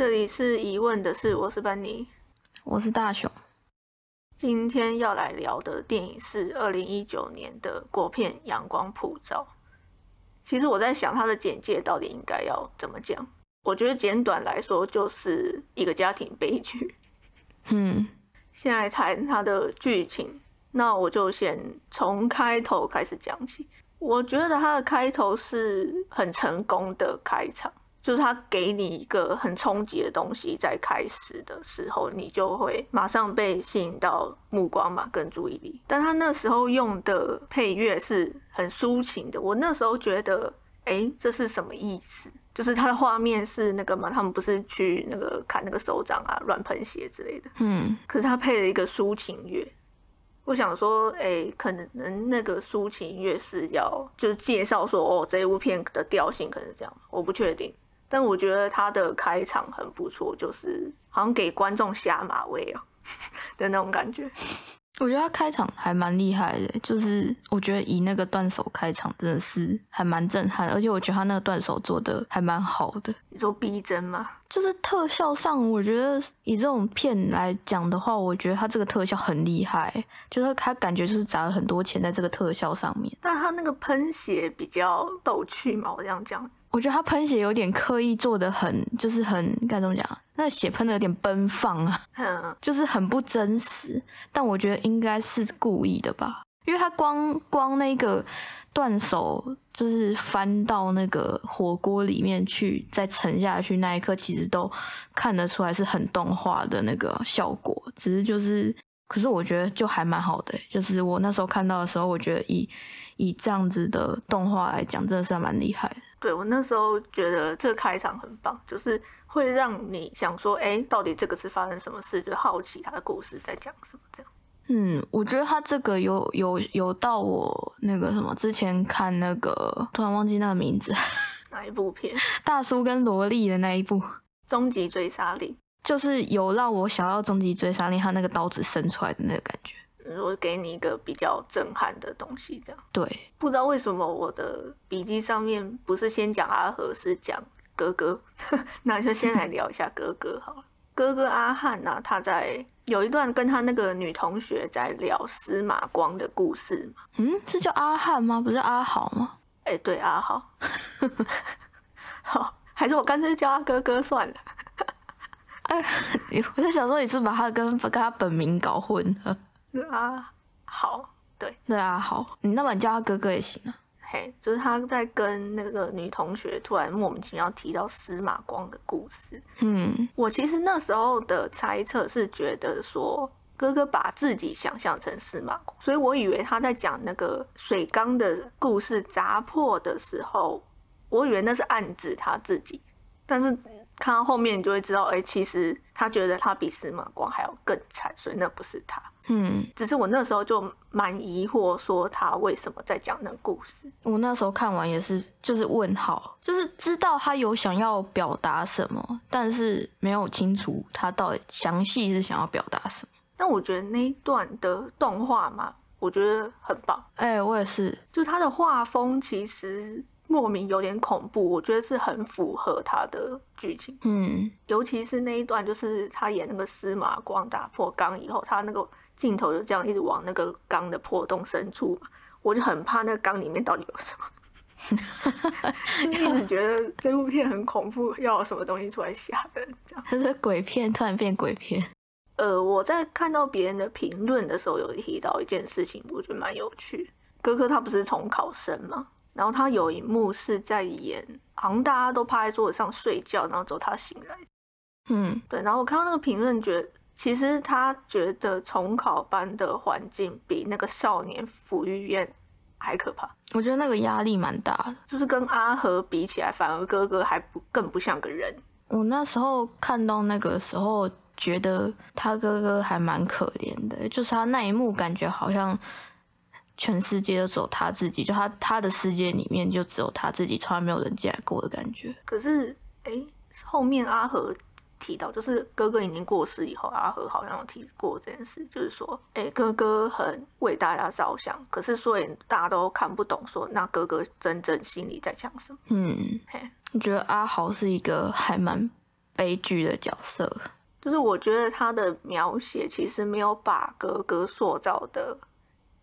这里是疑问的是，我是班尼，我是大雄。今天要来聊的电影是二零一九年的国片《阳光普照》。其实我在想，它的简介到底应该要怎么讲？我觉得简短来说，就是一个家庭悲剧。嗯，现在谈它的剧情，那我就先从开头开始讲起。我觉得它的开头是很成功的开场。就是他给你一个很冲击的东西，在开始的时候，你就会马上被吸引到目光嘛，跟注意力。但他那时候用的配乐是很抒情的，我那时候觉得，哎，这是什么意思？就是他的画面是那个嘛，他们不是去那个砍那个手掌啊，乱喷血之类的。嗯。可是他配了一个抒情乐，我想说，哎，可能那个抒情乐是要就是介绍说，哦，这一部片的调性可能是这样，我不确定。但我觉得他的开场很不错，就是好像给观众下马威啊的那种感觉。我觉得他开场还蛮厉害的，就是我觉得以那个断手开场真的是还蛮震撼，而且我觉得他那个断手做的还蛮好的。你说逼真吗？就是特效上，我觉得以这种片来讲的话，我觉得他这个特效很厉害，就是他感觉就是砸了很多钱在这个特效上面。但他那个喷血比较逗趣嘛，我这样讲。我觉得他喷血有点刻意做的很，就是很该怎么讲？那血喷的有点奔放啊，就是很不真实。但我觉得应该是故意的吧，因为他光光那个断手，就是翻到那个火锅里面去，再沉下去那一刻，其实都看得出来是很动画的那个效果。只是就是，可是我觉得就还蛮好的，就是我那时候看到的时候，我觉得以以这样子的动画来讲，真的是蛮厉害。对我那时候觉得这开场很棒，就是会让你想说，哎，到底这个是发生什么事？就好奇他的故事在讲什么这样。嗯，我觉得他这个有有有到我那个什么之前看那个，突然忘记那个名字，哪一部片？大叔跟萝莉的那一部《终极追杀令》，就是有让我想要《终极追杀令》他那个刀子伸出来的那个感觉。我给你一个比较震撼的东西，这样对。不知道为什么我的笔记上面不是先讲阿和，是讲哥哥。那就先来聊一下哥哥好了。哥哥阿汉呐，他在有一段跟他那个女同学在聊司马光的故事嘛。嗯，是叫阿汉吗？不是阿豪吗？哎，对，阿豪。好，还是我干脆叫他哥哥算了。哎，我在想说，你是把他跟跟他本名搞混了。是啊，好，对对啊，好，你那么叫他哥哥也行啊。嘿，就是他在跟那个女同学突然莫名其妙提到司马光的故事。嗯，我其实那时候的猜测是觉得说哥哥把自己想象成司马光，所以我以为他在讲那个水缸的故事砸破的时候，我以为那是暗指他自己，但是看到后面你就会知道，哎，其实他觉得他比司马光还要更惨，所以那不是他。嗯，只是我那时候就蛮疑惑，说他为什么在讲那个故事。我那时候看完也是，就是问号，就是知道他有想要表达什么，但是没有清楚他到底详细是想要表达什么。但我觉得那一段的动画嘛，我觉得很棒。哎，我也是，就他的画风其实莫名有点恐怖，我觉得是很符合他的剧情。嗯，尤其是那一段，就是他演那个司马光打破缸以后，他那个。镜头就这样一直往那个缸的破洞深处嘛，我就很怕那个缸里面到底有什么，一直觉得这部片很恐怖，要有什么东西出来吓人，这样。它是鬼片，突然变鬼片。呃，我在看到别人的评论的时候，有提到一件事情，我觉得蛮有趣。哥哥他不是重考生嘛，然后他有一幕是在演，好像大家都趴在桌子上睡觉，然后之后他醒来。嗯，对。然后我看到那个评论，觉得。其实他觉得重考班的环境比那个少年抚育院还可怕。我觉得那个压力蛮大的，就是跟阿和比起来，反而哥哥还不更不像个人。我那时候看到那个时候，觉得他哥哥还蛮可怜的，就是他那一幕感觉好像全世界都只有他自己，就他他的世界里面就只有他自己，从来没有人进来过的感觉。可是，哎，后面阿和。提到就是哥哥已经过世以后，阿和好像有提过这件事，就是说，哎，哥哥很为大家着想，可是所以大家都看不懂，说那哥哥真正心里在想什么？嗯，嘿，你觉得阿豪是一个还蛮悲剧的角色。就是我觉得他的描写其实没有把哥哥塑造的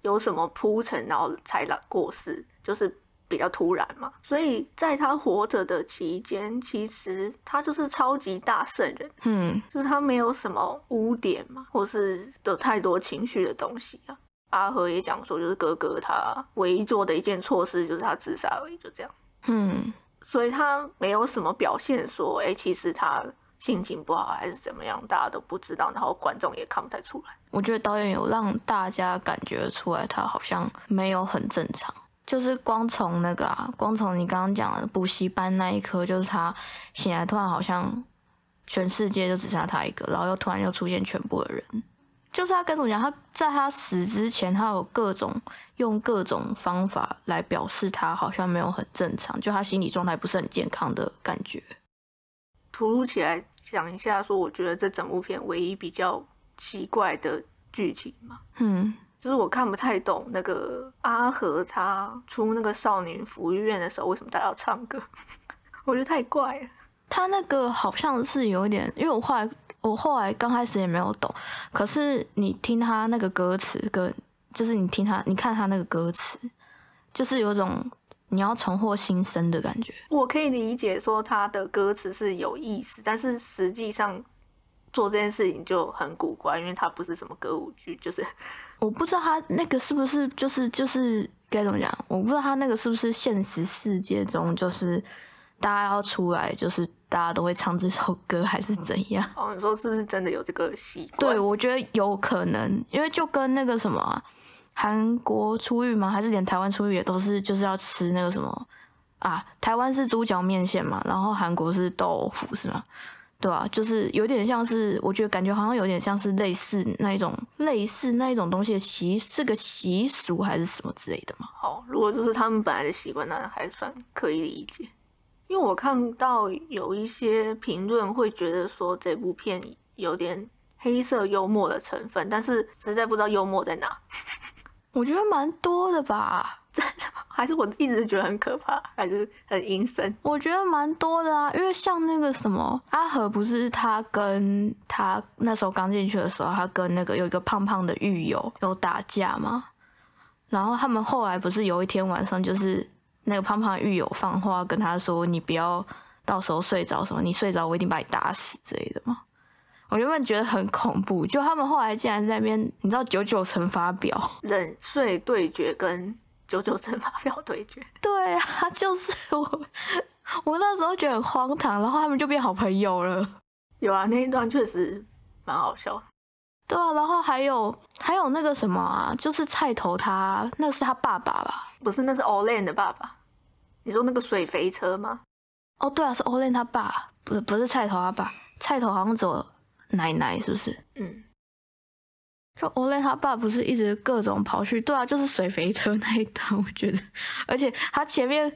有什么铺陈，然后才来过世，就是比较突然嘛。所以在他活着的期间，其实他就是超级大圣人，嗯，就是他没有什么污点嘛，或是有太多情绪的东西啊。阿和也讲说，就是哥哥他唯一做的一件错事就是他自杀而已，就这样，嗯，所以他没有什么表现说，哎，其实他。心情不好还是怎么样，大家都不知道，然后观众也看不太出来。我觉得导演有让大家感觉出来，他好像没有很正常。就是光从那个啊，光从你刚刚讲的补习班那一刻，就是他醒来突然好像全世界就只剩下他一个，然后又突然又出现全部的人。就是他跟我讲，他在他死之前，他有各种用各种方法来表示他好像没有很正常，就他心理状态不是很健康的感觉。突如其来讲一下，说我觉得这整部片唯一比较奇怪的剧情嘛，嗯，就是我看不太懂那个阿和他出那个少女福利院的时候，为什么他要唱歌？我觉得太怪了。他那个好像是有一点，因为我后来我后来刚开始也没有懂，可是你听他那个歌词跟就是你听他你看他那个歌词，就是有种。你要重获新生的感觉，我可以理解说他的歌词是有意思，但是实际上做这件事情就很古怪，因为它不是什么歌舞剧，就是我不知道他那个是不是就是就是该怎么讲，我不知道他那个是不是现实世界中就是大家要出来，就是大家都会唱这首歌，还是怎样？哦，你说是不是真的有这个习惯？对，我觉得有可能，因为就跟那个什么。韩国出狱嘛？还是连台湾出狱也都是就是要吃那个什么啊？台湾是猪脚面线嘛，然后韩国是豆腐是吗？对吧？就是有点像是，我觉得感觉好像有点像是类似那一种类似那一种东西的习，是个习俗还是什么之类的嘛？好，如果就是他们本来的习惯，那还算可以理解。因为我看到有一些评论会觉得说这部片有点黑色幽默的成分，但是实在不知道幽默在哪。我觉得蛮多的吧，真 的还是我一直觉得很可怕，还是很阴森。我觉得蛮多的啊，因为像那个什么阿和，不是他跟他那时候刚进去的时候，他跟那个有一个胖胖的狱友有打架吗？然后他们后来不是有一天晚上，就是那个胖胖的狱友放话跟他说：“你不要到时候睡着什么，你睡着我一定把你打死之类的吗？”我原本觉得很恐怖，就他们后来竟然在那边，你知道九九乘法表冷睡对决跟九九乘法表对决。对啊，就是我，我那时候觉得很荒唐，然后他们就变好朋友了。有啊，那一段确实蛮好笑。对啊，然后还有还有那个什么啊，就是菜头他那是他爸爸吧？不是，那是 Olen 的爸爸。你说那个水肥车吗？哦，对啊，是 Olen 他爸，不是不是菜头他爸，菜头好像走。奶奶是不是？嗯，说欧雷他爸不是一直各种跑去，对啊，就是水肥车那一段，我觉得，而且他前面，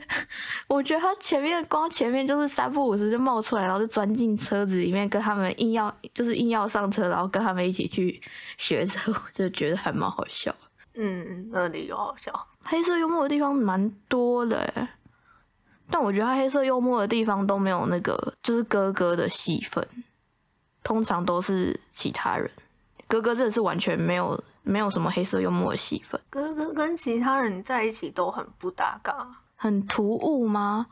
我觉得他前面光前面就是三不五时就冒出来，然后就钻进车子里面跟他们硬要，就是硬要上车，然后跟他们一起去学车，我就觉得还蛮好笑。嗯，那里有好笑，黑色幽默的地方蛮多的，但我觉得他黑色幽默的地方都没有那个，就是哥哥的戏份。通常都是其他人，哥哥真的是完全没有没有什么黑色幽默的戏份。哥哥跟其他人在一起都很不搭嘎，很突兀吗？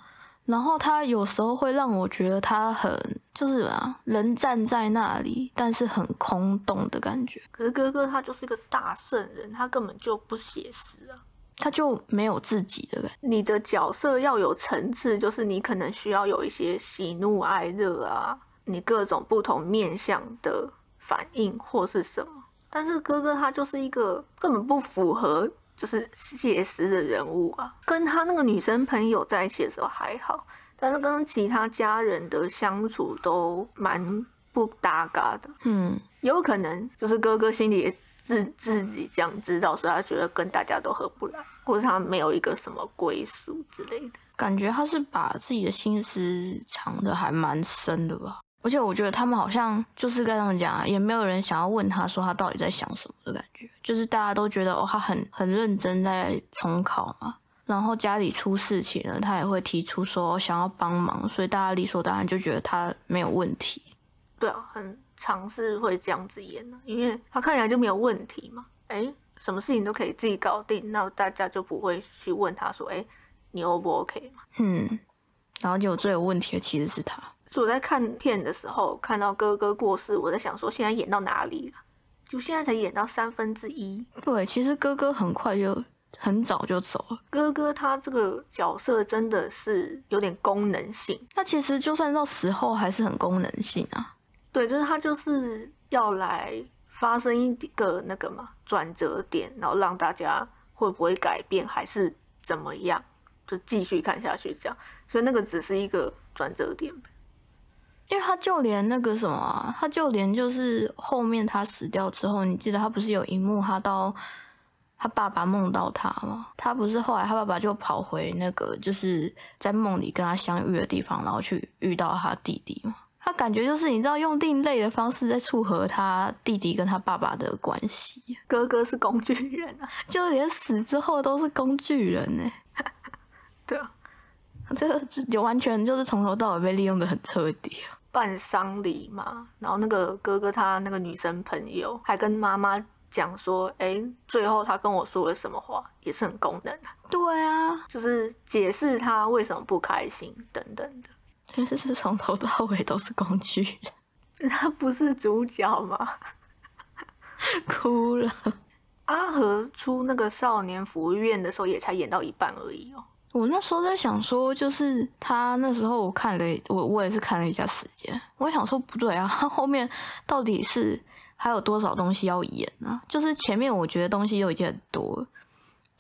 然后他有时候会让我觉得他很就是啊，人站在那里，但是很空洞的感觉。可是哥哥他就是一个大圣人，他根本就不写实啊，他就没有自己的感。你的角色要有层次，就是你可能需要有一些喜怒哀乐啊。你各种不同面相的反应或是什么，但是哥哥他就是一个根本不符合就是写实的人物啊。跟他那个女生朋友在一起的时候还好，但是跟其他家人的相处都蛮不搭嘎的。嗯，有可能就是哥哥心里自自己这样知道，所以他觉得跟大家都合不来，或者他没有一个什么归属之类的。感觉他是把自己的心思藏的还蛮深的吧。而且我觉得他们好像就是跟他们讲，也没有人想要问他说他到底在想什么的感觉，就是大家都觉得哦，他很很认真在重考嘛。然后家里出事情了，他也会提出说想要帮忙，所以大家理所当然就觉得他没有问题。对啊，很尝试会这样子演呢，因为他看起来就没有问题嘛。哎，什么事情都可以自己搞定，那大家就不会去问他说，哎，你 O 不 OK 嘛？嗯，然后就最有问题的其实是他。所以我在看片的时候看到哥哥过世，我在想说现在演到哪里了？就现在才演到三分之一。对，其实哥哥很快就很早就走了。哥哥他这个角色真的是有点功能性。他其实就算到死后还是很功能性啊。对，就是他就是要来发生一个那个嘛转折点，然后让大家会不会改变还是怎么样，就继续看下去这样。所以那个只是一个转折点。因为他就连那个什么，他就连就是后面他死掉之后，你记得他不是有一幕，他到他爸爸梦到他吗？他不是后来他爸爸就跑回那个就是在梦里跟他相遇的地方，然后去遇到他弟弟吗？他感觉就是你知道用另类的方式在撮合他弟弟跟他爸爸的关系。哥哥是工具人啊，就连死之后都是工具人呢。对啊，这个就完全就是从头到尾被利用的很彻底啊。办丧礼嘛，然后那个哥哥他那个女生朋友还跟妈妈讲说，哎，最后他跟我说了什么话，也是很功能啊。对啊，就是解释他为什么不开心等等的。其实是从头到尾都是工具人，他不是主角吗？哭了。阿和出那个少年福利院的时候，也才演到一半而已哦。我那时候在想说，就是他那时候我看了，我我也是看了一下时间，我想说不对啊，他 后面到底是还有多少东西要演呢？就是前面我觉得东西都已经很多，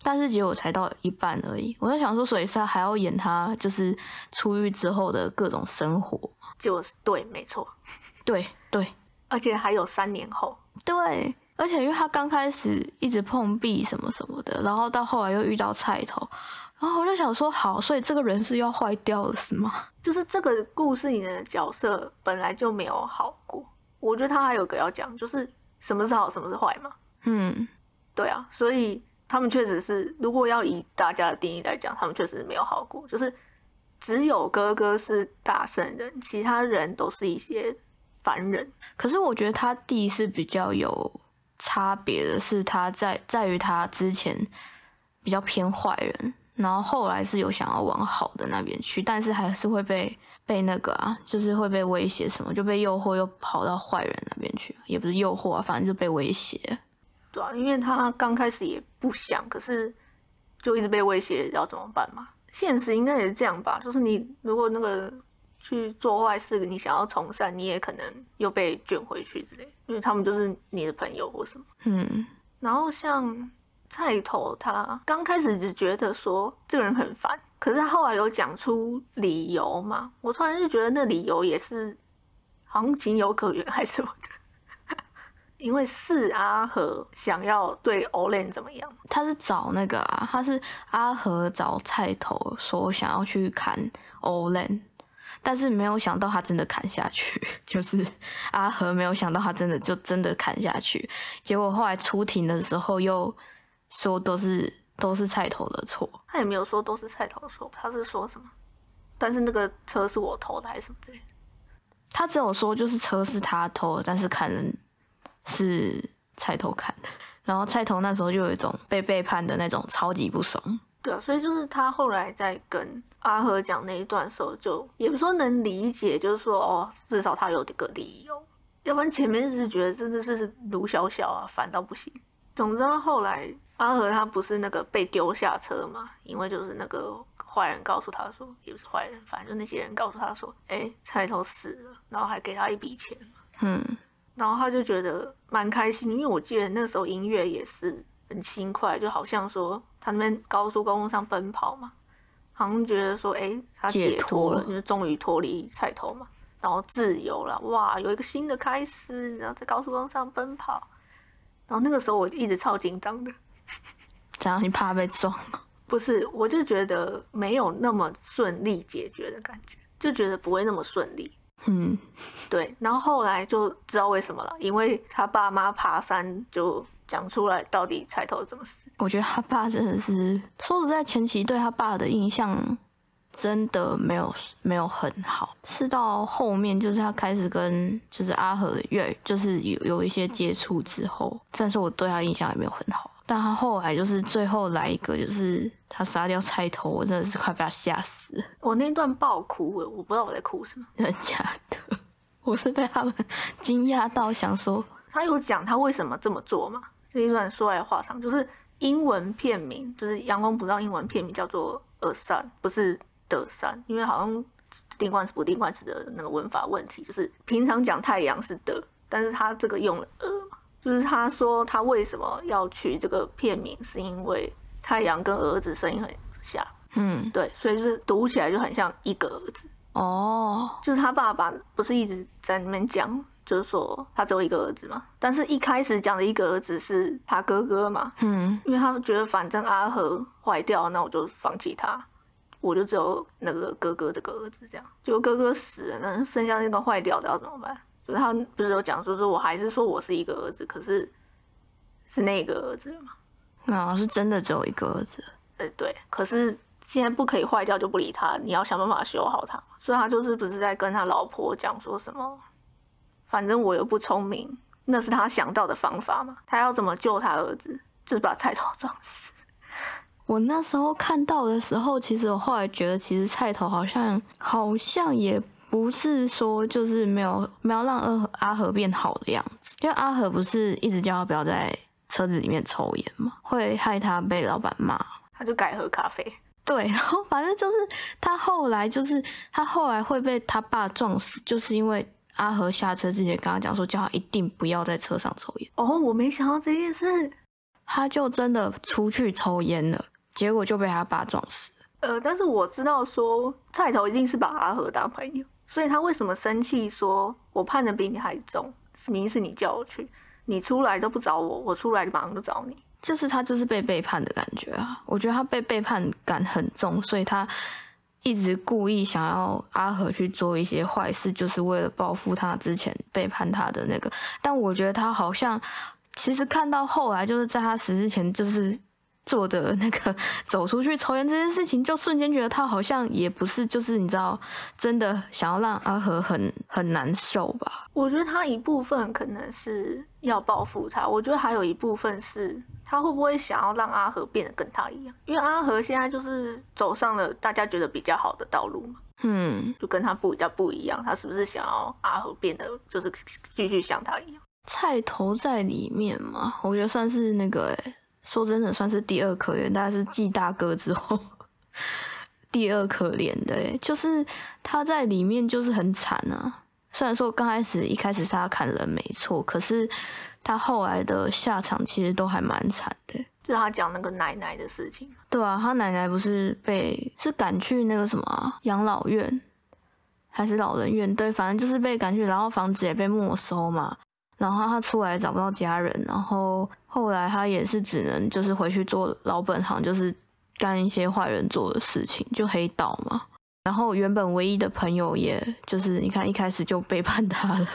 但是结果才到一半而已。我在想说，所以他还要演他就是出狱之后的各种生活，就是对，没错，对对，而且还有三年后，对，而且因为他刚开始一直碰壁什么什么的，然后到后来又遇到菜头。然后我就想说，好，所以这个人是要坏掉了，是吗？就是这个故事里的角色本来就没有好过。我觉得他还有个要讲，就是什么是好，什么是坏嘛。嗯，对啊，所以他们确实是，如果要以大家的定义来讲，他们确实没有好过。就是只有哥哥是大圣人，其他人都是一些凡人。可是我觉得他弟是比较有差别的，是他在在于他之前比较偏坏人。然后后来是有想要往好的那边去，但是还是会被被那个啊，就是会被威胁什么，就被诱惑又跑到坏人那边去，也不是诱惑啊，反正就被威胁。对啊，因为他刚开始也不想，可是就一直被威胁，要怎么办嘛？现实应该也是这样吧，就是你如果那个去做坏事，你想要从善，你也可能又被卷回去之类，因为他们就是你的朋友或什么。嗯，然后像。菜头他刚开始只觉得说这个人很烦，可是他后来有讲出理由嘛？我突然就觉得那理由也是好像情有可原还是什么的，因为是阿和想要对欧莲怎么样？他是找那个啊，他是阿和找菜头说想要去砍欧莲，但是没有想到他真的砍下去，就是阿和没有想到他真的就真的砍下去，结果后来出庭的时候又。说都是都是菜头的错，他也没有说都是菜头的错，他是说什么？但是那个车是我偷的还是什么之类的？他只有说就是车是他偷的，但是砍人是菜头砍的。然后菜头那时候就有一种被背叛的那种超级不爽。对啊，所以就是他后来在跟阿和讲那一段时候，就也不说能理解，就是说哦，至少他有这个理由，要不然前面是觉得真的是卢小小啊，烦到不行。总之后来。阿和他不是那个被丢下车嘛？因为就是那个坏人告诉他说，也不是坏人，反正就那些人告诉他说，哎，菜头死了，然后还给他一笔钱。嗯，然后他就觉得蛮开心，因为我记得那时候音乐也是很轻快，就好像说他那边高速公路上奔跑嘛，好像觉得说，哎，他解脱了，因为终于脱离菜头嘛，然后自由了，哇，有一个新的开始，然后在高速公路上奔跑，然后那个时候我一直超紧张的。这样你怕被撞？不是，我就觉得没有那么顺利解决的感觉，就觉得不会那么顺利。嗯，对。然后后来就知道为什么了，因为他爸妈爬山就讲出来到底彩头怎么死。我觉得他爸真的是，说实在，前期对他爸的印象真的没有没有很好，是到后面就是他开始跟就是阿和越就是有有一些接触之后，但是我对他印象也没有很好，但他后来就是最后来一个就是他杀掉菜头，我真的是快被他吓死了。我那段爆哭，我不知道我在哭什么，真的假的？我是被他们 惊讶到，想说他有讲他为什么这么做吗？这一段说来话长，就是英文片名，就是《阳光普照》英文片名叫做“耳山”，不是“的山”，因为好像定冠词不定冠词的那个文法问题，就是平常讲太阳是的，但是他这个用了“耳”嘛，就是他说他为什么要取这个片名，是因为太阳跟儿子声音很像，嗯，对，所以就是读起来就很像一个儿子。哦，就是他爸爸不是一直在那边讲，就是说他只有一个儿子嘛。但是一开始讲的一个儿子是他哥哥嘛，嗯，因为他觉得反正阿和坏掉，那我就放弃他，我就只有那个哥哥这个儿子这样。就哥哥死了，那剩下那个坏掉的要怎么办？就是他不是有讲说说我还是说我是一个儿子，可是是那个儿子嘛？啊，是真的只有一个儿子？呃，对，可是。现在不可以坏掉就不理他，你要想办法修好他。所以他就是不是在跟他老婆讲说什么？反正我又不聪明，那是他想到的方法嘛。他要怎么救他儿子？就是把菜头撞死。我那时候看到的时候，其实我后来觉得，其实菜头好像好像也不是说就是没有没有让阿阿和变好的样子，因为阿和不是一直叫他不要在车子里面抽烟嘛，会害他被老板骂，他就改喝咖啡。对，然后反正就是他后来就是他后来会被他爸撞死，就是因为阿和下车之前跟他讲说，叫他一定不要在车上抽烟。哦，我没想到这件事，他就真的出去抽烟了，结果就被他爸撞死。呃，但是我知道说菜头一定是把阿和当朋友，所以他为什么生气？说我判的比你还重，明明是你叫我去，你出来都不找我，我出来马上就找你。就是他就是被背叛的感觉啊！我觉得他被背叛感很重，所以他一直故意想要阿和去做一些坏事，就是为了报复他之前背叛他的那个。但我觉得他好像其实看到后来，就是在他死之前，就是。做的那个走出去抽烟这件事情，就瞬间觉得他好像也不是，就是你知道，真的想要让阿和很很难受吧？我觉得他一部分可能是要报复他，我觉得还有一部分是他会不会想要让阿和变得跟他一样？因为阿和现在就是走上了大家觉得比较好的道路嘛，嗯，就跟他不比较不一样，他是不是想要阿和变得就是继续像他一样？菜头在里面嘛，我觉得算是那个哎。说真的，算是第二可怜，大概是继大哥之后第二可怜的。就是他在里面就是很惨啊。虽然说刚开始一开始是他砍人没错，可是他后来的下场其实都还蛮惨的。就他讲那个奶奶的事情。对啊，他奶奶不是被是赶去那个什么养老院还是老人院？对，反正就是被赶去，然后房子也被没收嘛。然后他出来找不到家人，然后后来他也是只能就是回去做老本行，就是干一些坏人做的事情，就黑道嘛。然后原本唯一的朋友，也就是你看一开始就背叛 他了。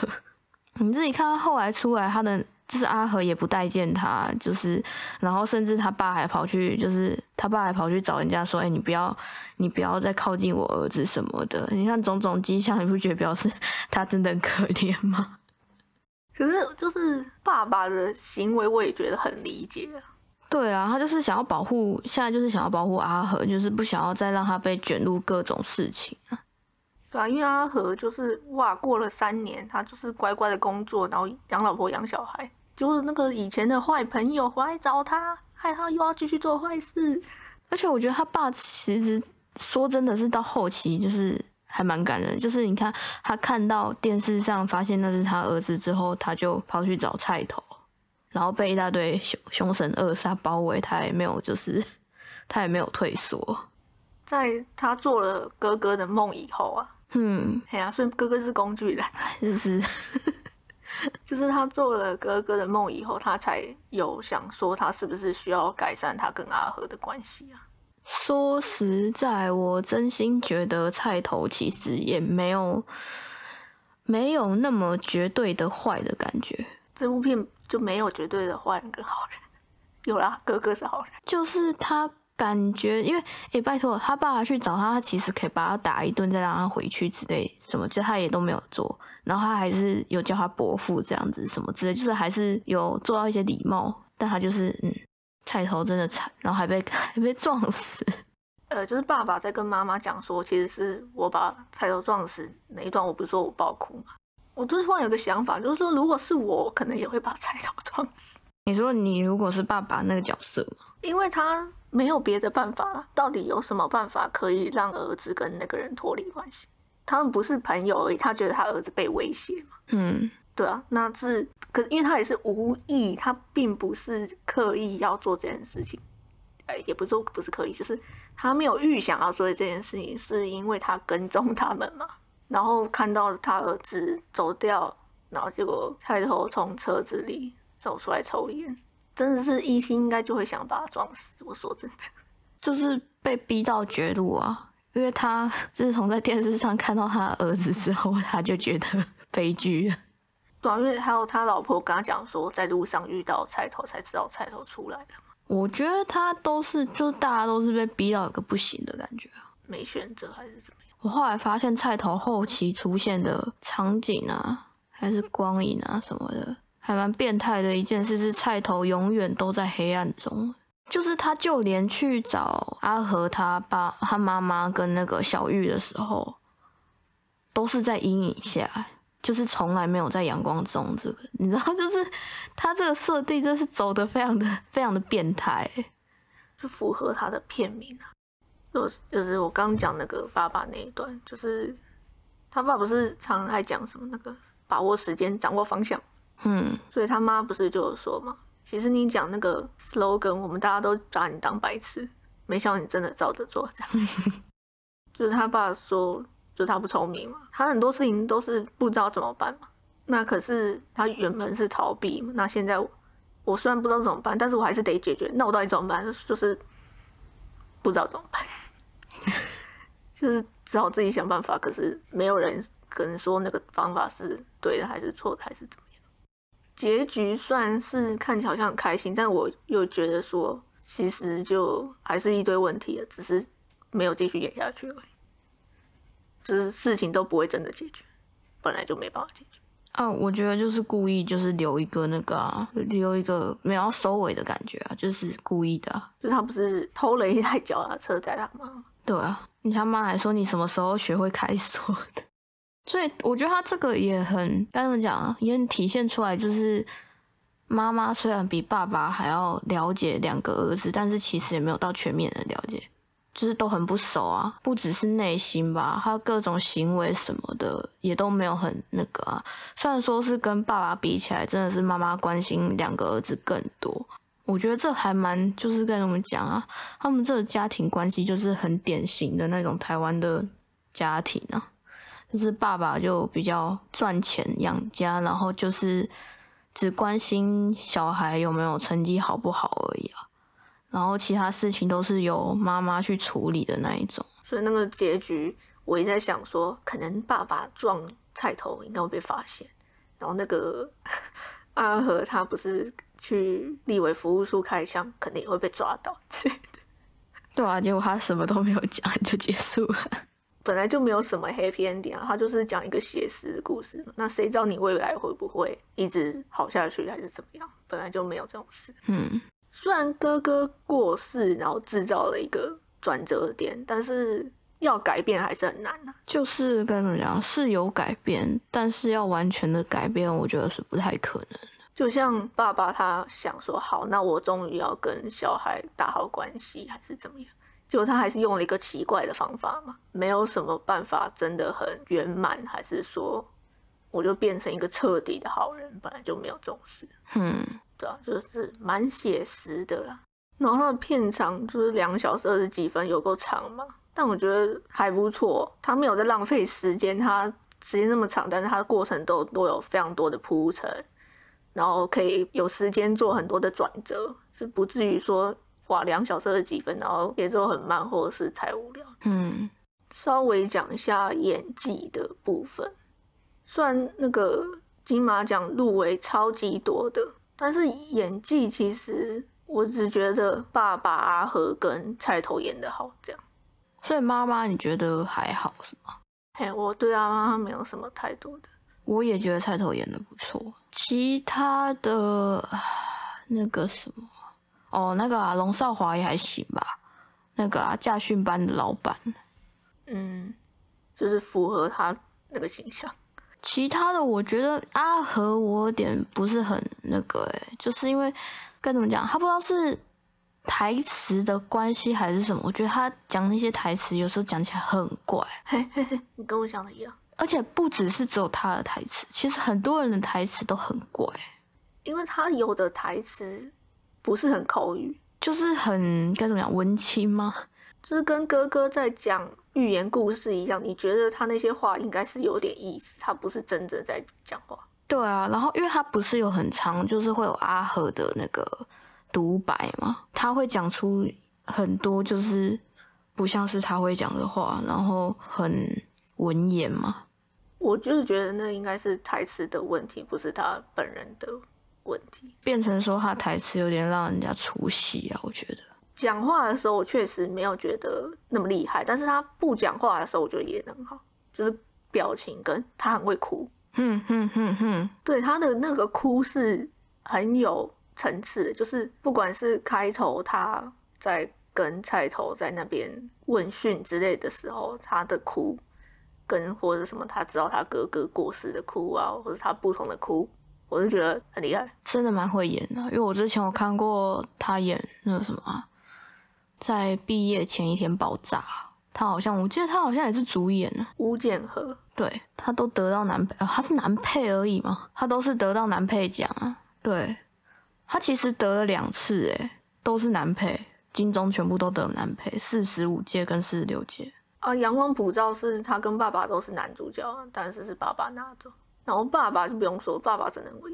你自己看他后来出来，他的就是阿和也不待见他，就是然后甚至他爸还跑去，就是他爸还跑去找人家说：“哎，你不要，你不要再靠近我儿子什么的。”你看种种迹象，你不觉得表示他真的很可怜吗？可是，就是爸爸的行为，我也觉得很理解。对啊，他就是想要保护，现在就是想要保护阿和，就是不想要再让他被卷入各种事情啊。对啊，因为阿和就是哇，过了三年，他就是乖乖的工作，然后养老婆、养小孩，就是那个以前的坏朋友回来找他，害他又要继续做坏事。而且我觉得他爸其实说真的是到后期就是。还蛮感人，就是你看他看到电视上发现那是他儿子之后，他就跑去找菜头，然后被一大堆凶凶神恶煞包围，他也没有就是他也没有退缩。在他做了哥哥的梦以后啊，嗯，哎呀，所以哥哥是工具人，就是 就是他做了哥哥的梦以后，他才有想说他是不是需要改善他跟阿和的关系啊。说实在，我真心觉得菜头其实也没有没有那么绝对的坏的感觉。这部片就没有绝对的坏人跟好人。有啦，哥哥是好人，就是他感觉，因为哎，拜托，他爸爸去找他，他其实可以把他打一顿，再让他回去之类什么，这他也都没有做，然后他还是有叫他伯父这样子什么之类，就是还是有做到一些礼貌，但他就是嗯，菜头真的惨，然后还被还被撞死。呃，就是爸爸在跟妈妈讲说，其实是我把菜头撞死那一段，我不是说我爆哭嘛，我就是突然有个想法，就是说如果是我，可能也会把菜头 撞死。你说你如果是爸爸那个角色因为他没有别的办法了，到底有什么办法可以让儿子跟那个人脱离关系？他们不是朋友而已，他觉得他儿子被威胁嘛。嗯，对啊，那是可，因为他也是无意，他并不是刻意要做这件事情，哎，也不是说不是刻意，就是他没有预想要做这件事情，是因为他跟踪他们嘛，然后看到他儿子走掉，然后结果菜头从车子里。走出来抽烟，真的是一心应该就会想把他撞死。我说真的，就是被逼到绝路啊！因为他 自从在电视上看到他儿子之后，他就觉得 悲剧。对啊，因为还有他老婆跟他讲说，在路上遇到菜头才知道菜头出来的嘛。我觉得他都是，就是大家都是被逼到一个不行的感觉啊，没选择还是怎么样？我后来发现菜头后期出现的场景啊，还是光影啊什么的。还蛮变态的一件事是，菜头永远都在黑暗中，就是他就连去找阿和他爸、他妈妈跟那个小玉的时候，都是在阴影下，就是从来没有在阳光中。这个你知道，就是他这个设定，就是走的非常的、非常的变态，就符合他的片名啊。就就是我刚讲那个爸爸那一段，就是他爸不是常爱讲什么那个把握时间、掌握方向。嗯，所以他妈不是就有说嘛？其实你讲那个 slogan，我们大家都把你当白痴，没想到你真的照着做，这样。就是他爸说，就他不聪明嘛，他很多事情都是不知道怎么办嘛。那可是他原本是逃避，那现在我虽然不知道怎么办，但是我还是得解决。那我到底怎么办？就是不知道怎么办，就是只好自己想办法。可是没有人可能说那个方法是对的，还是错的，还是怎么样。结局算是看起来好像很开心，但我又觉得说，其实就还是一堆问题了，只是没有继续演下去而已。就是事情都不会真的解决，本来就没办法解决。啊，我觉得就是故意，就是留一个那个，留一个没有收尾的感觉啊，就是故意的。就他不是偷了一台脚踏车载他妈？对啊，你他妈还说你什么时候学会开锁的？所以我觉得他这个也很该怎么讲啊，也很体现出来，就是妈妈虽然比爸爸还要了解两个儿子，但是其实也没有到全面的了解，就是都很不熟啊。不只是内心吧，他各种行为什么的也都没有很那个啊。虽然说是跟爸爸比起来，真的是妈妈关心两个儿子更多。我觉得这还蛮就是该怎么讲啊，他们这个家庭关系就是很典型的那种台湾的家庭啊。就是爸爸就比较赚钱养家，然后就是只关心小孩有没有成绩好不好而已啊，然后其他事情都是由妈妈去处理的那一种。所以那个结局，我也在想说，可能爸爸撞菜头应该会被发现，然后那个 阿和他不是去立委服务处开枪，肯定也会被抓到之类的。对啊，结果他什么都没有讲就结束了。本来就没有什么 happy ending 啊，他就是讲一个写实的故事。那谁知道你未来会不会一直好下去，还是怎么样？本来就没有这种事。嗯，虽然哥哥过世，然后制造了一个转折点，但是要改变还是很难的。就是跟怎么讲，是有改变，但是要完全的改变，我觉得是不太可能。就像爸爸他想说，好，那我终于要跟小孩打好关系，还是怎么样？结果他还是用了一个奇怪的方法嘛，没有什么办法真的很圆满，还是说我就变成一个彻底的好人？本来就没有这种事，嗯，对啊，就是蛮写实的啦。然后它的片长就是两小时二十几分，有够长嘛，但我觉得还不错。它没有在浪费时间，它时间那么长，但是它的过程都都有非常多的铺陈，然后可以有时间做很多的转折，是不至于说。哇，两小时二十几分，然后节奏很慢，或者是太无聊。嗯，稍微讲一下演技的部分。虽然那个金马奖入围超级多的，但是演技其实我只觉得爸爸阿和跟菜头演的好，这样。所以妈妈你觉得还好是吗？嘿，我对阿妈没有什么太多的。我也觉得菜头演的不错，其他的那个什么，哦，那个啊，龙少华也还行吧。那个啊，驾训班的老板，嗯，就是符合他那个形象。其他的我觉得阿和我有点不是很那个哎，就是因为该怎么讲，他不知道是台词的关系还是什么，我觉得他讲那些台词有时候讲起来很怪。嘿嘿嘿，你跟我想的一样。而且不只是只有他的台词，其实很多人的台词都很怪，因为他有的台词不是很口语，就是很该怎么讲文青吗？就是跟哥哥在讲寓言故事一样，你觉得他那些话应该是有点意思，他不是真正在讲话。对啊，然后因为他不是有很长，就是会有阿和的那个独白嘛，他会讲出很多就是不像是他会讲的话，然后很文言嘛。我就是觉得那应该是台词的问题，不是他本人的问题。变成说他台词有点让人家出戏啊，我觉得。讲话的时候我确实没有觉得那么厉害，但是他不讲话的时候我觉得也很好，就是表情跟他很会哭。哼哼哼哼，对他的那个哭是很有层次，就是不管是开头他在跟菜头在那边问讯之类的时候，他的哭。跟或者什么，他知道他哥哥过世的哭啊，或者他不同的哭，我就觉得很厉害，真的蛮会演的。因为我之前有看过他演那个什么，在毕业前一天爆炸，他好像我记得他好像也是主演呢。吴建和，对他都得到男配，他是男配而已嘛，他都是得到男配奖啊。对，他其实得了两次，诶，都是男配，金钟全部都得男配，四十五届跟四十六届。啊，阳光普照是他跟爸爸都是男主角，但是是爸爸拿走，然后爸爸就不用说，爸爸只能为。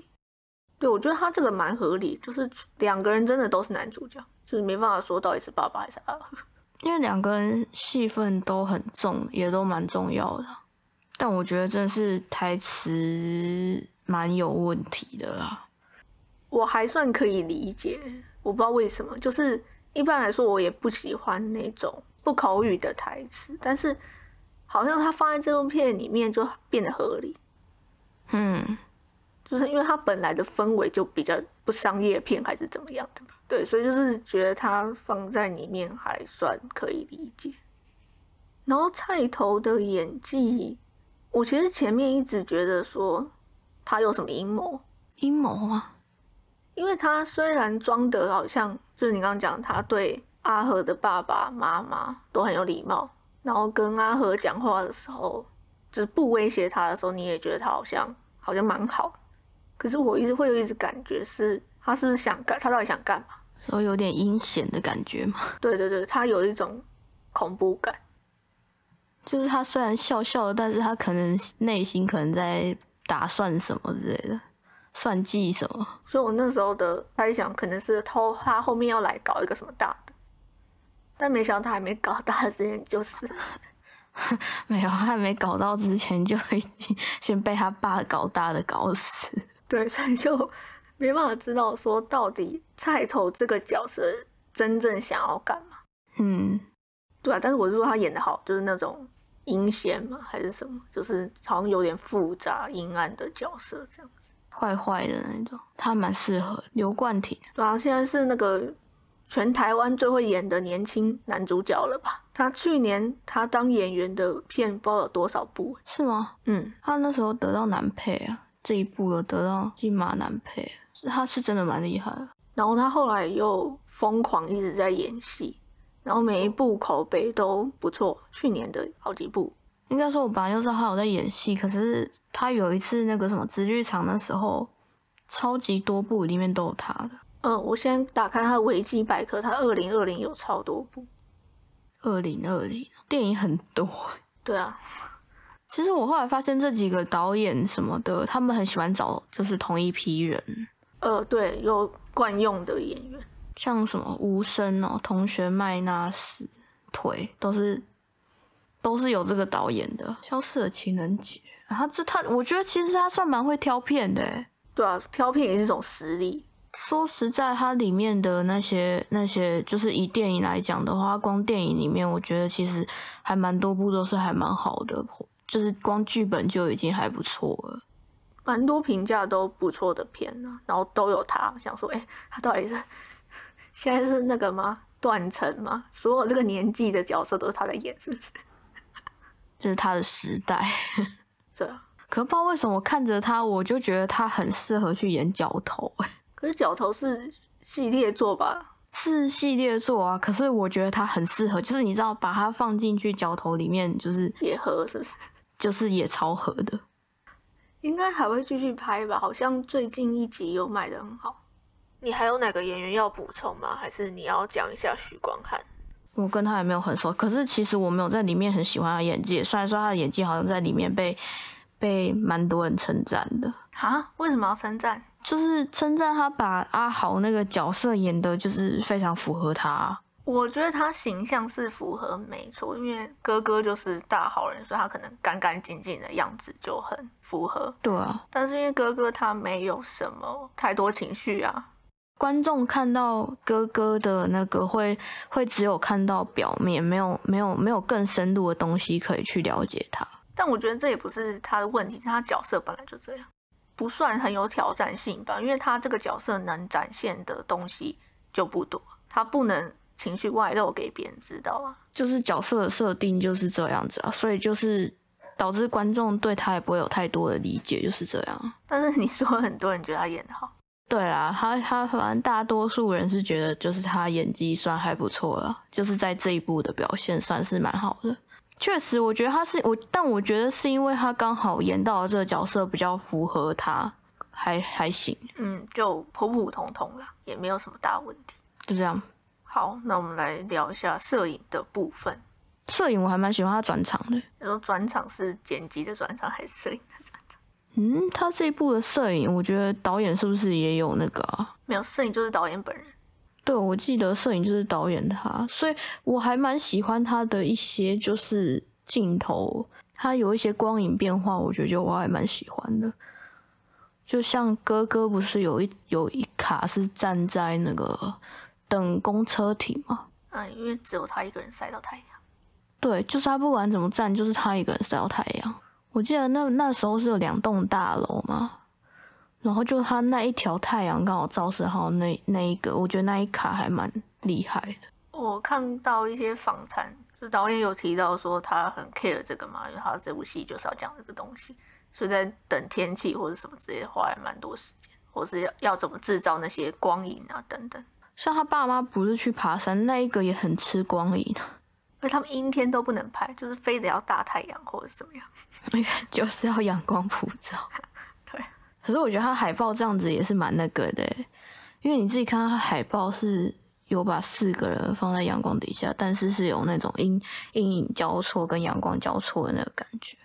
对，我觉得他这个蛮合理，就是两个人真的都是男主角，就是没办法说到底是爸爸还是阿和，因为两个人戏份都很重，也都蛮重要的。但我觉得真的是台词蛮有问题的啦。我还算可以理解，我不知道为什么，就是一般来说我也不喜欢那种。不口语的台词，但是好像他放在这部片里面就变得合理。嗯，就是因为他本来的氛围就比较不商业片，还是怎么样的对，所以就是觉得他放在里面还算可以理解。然后菜头的演技，我其实前面一直觉得说他有什么阴谋，阴谋啊，因为他虽然装的好像就是你刚刚讲他对。阿和的爸爸妈妈都很有礼貌，然后跟阿和讲话的时候，就是不威胁他的时候，你也觉得他好像好像蛮好。可是我一直会有一直感觉是，他是不是想干？他到底想干嘛？所以有点阴险的感觉嘛？对对对，他有一种恐怖感。就是他虽然笑笑的，但是他可能内心可能在打算什么之类的。算计什么？所以我那时候的猜想可能是偷他后面要来搞一个什么大的。但没想到他还没搞大之前就是，没有，他还没搞到之前就已经先被他爸搞大的搞死。对，所以就没办法知道说到底菜头这个角色真正想要干嘛。嗯，对啊，但是我是说他演的好，就是那种阴险嘛，还是什么，就是好像有点复杂阴暗的角色这样子，坏坏的那种，他蛮适合刘冠廷。对啊，现在是那个。全台湾最会演的年轻男主角了吧？他去年他当演员的片包了多少部？是吗？嗯，他那时候得到男配啊，这一部有得到金马男配，他是真的蛮厉害。然后他后来又疯狂一直在演戏，然后每一部口碑都不错。去年的好几部，应该说我本来就知道他有在演戏，可是他有一次那个什么紫剧场的时候，超级多部里面都有他的。嗯，我先打开他的维基百科，他二零二零有超多部。二零二零电影很多。对啊，其实我后来发现这几个导演什么的，他们很喜欢找就是同一批人。呃，对，有惯用的演员，像什么无声哦，同学麦纳斯腿都是都是有这个导演的。消失的情人节，他这他，我觉得其实他算蛮会挑片的。对啊，挑片也是一种实力。说实在，它里面的那些那些，就是以电影来讲的话，光电影里面，我觉得其实还蛮多部都是还蛮好的，就是光剧本就已经还不错了，蛮多评价都不错的片呢，然后都有他，想说，哎，他到底是 现在是那个吗？断层吗？所有这个年纪的角色都是他在演，是不是？这是他的时代，是啊。可不知道为什么看着他，我就觉得他很适合去演角头。哎，可是角头是系列作吧？是系列作啊。可是我觉得他很适合，就是你知道，把它放进去角头里面，就是也合，是不是？就是也超合的。应该还会继续拍吧？好像最近一集有卖的很好。你还有哪个演员要补充吗？还是你要讲一下许光汉？我跟他也没有很熟，可是其实我没有在里面很喜欢他演技。虽然说他的演技好像在里面被。被蛮多人称赞的哈？为什么要称赞？就是称赞他把阿豪那个角色演的，就是非常符合他。我觉得他形象是符合没错，因为哥哥就是大好人，所以他可能干干净净的样子就很符合。对啊，但是因为哥哥他没有什么太多情绪啊，观众看到哥哥的那个会会只有看到表面，没有没有没有更深度的东西可以去了解他。但我觉得这也不是他的问题，是他角色本来就这样，不算很有挑战性吧。因为他这个角色能展现的东西就不多，他不能情绪外露给别人知道啊。就是角色的设定就是这样子啊，所以就是导致观众对他也不会有太多的理解，就是这样。但是你说很多人觉得他演的好，对啊，他他反正大多数人是觉得就是他演技算还不错了，就是在这一部的表现算是蛮好的。确实，我觉得他是我，但我觉得是因为他刚好演到这个角色比较符合他，还还行。嗯，就普普通通啦，也没有什么大问题。就这样。好，那我们来聊一下摄影的部分。摄影我还蛮喜欢他转场的。你说转场是剪辑的转场还是摄影的转场？嗯，他这一部的摄影，我觉得导演是不是也有那个？啊没有，摄影就是导演本人。对，我记得摄影就是导演他，所以我还蛮喜欢他的一些就是镜头，他有一些光影变化，我觉得我还蛮喜欢的。就像哥哥不是有一有一卡是站在那个等公车停嘛？嗯，因为只有他一个人晒到太阳。对，就是他不管怎么站，就是他一个人晒到太阳。我记得那那时候是有两栋大楼嘛？然后就他那一条太阳刚好照射好那那一个，我觉得那一卡还蛮厉害的。我看到一些访谈，就导演有提到说他很 care 这个嘛，因为他这部戏就是要讲这个东西，所以在等天气或者什么之类花蛮多时间，或是要要怎么制造那些光影啊等等。像他爸妈不是去爬山，那一个也很吃光影，所以他们阴天都不能拍，就是非得要大太阳或者怎么样，就是要阳光普照。对可是我觉得他海报这样子也是蛮那个的，因为你自己看他海报是有把四个人放在阳光底下，但是是有那种阴阴影交错跟阳光交错的那个感觉。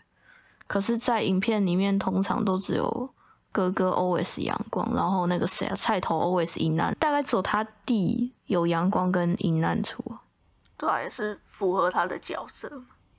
可是，在影片里面通常都只有哥哥 always 阳光，然后那个谁啊菜头 always 阴暗，大概只有他弟有阳光跟阴暗处。对，也是符合他的角色。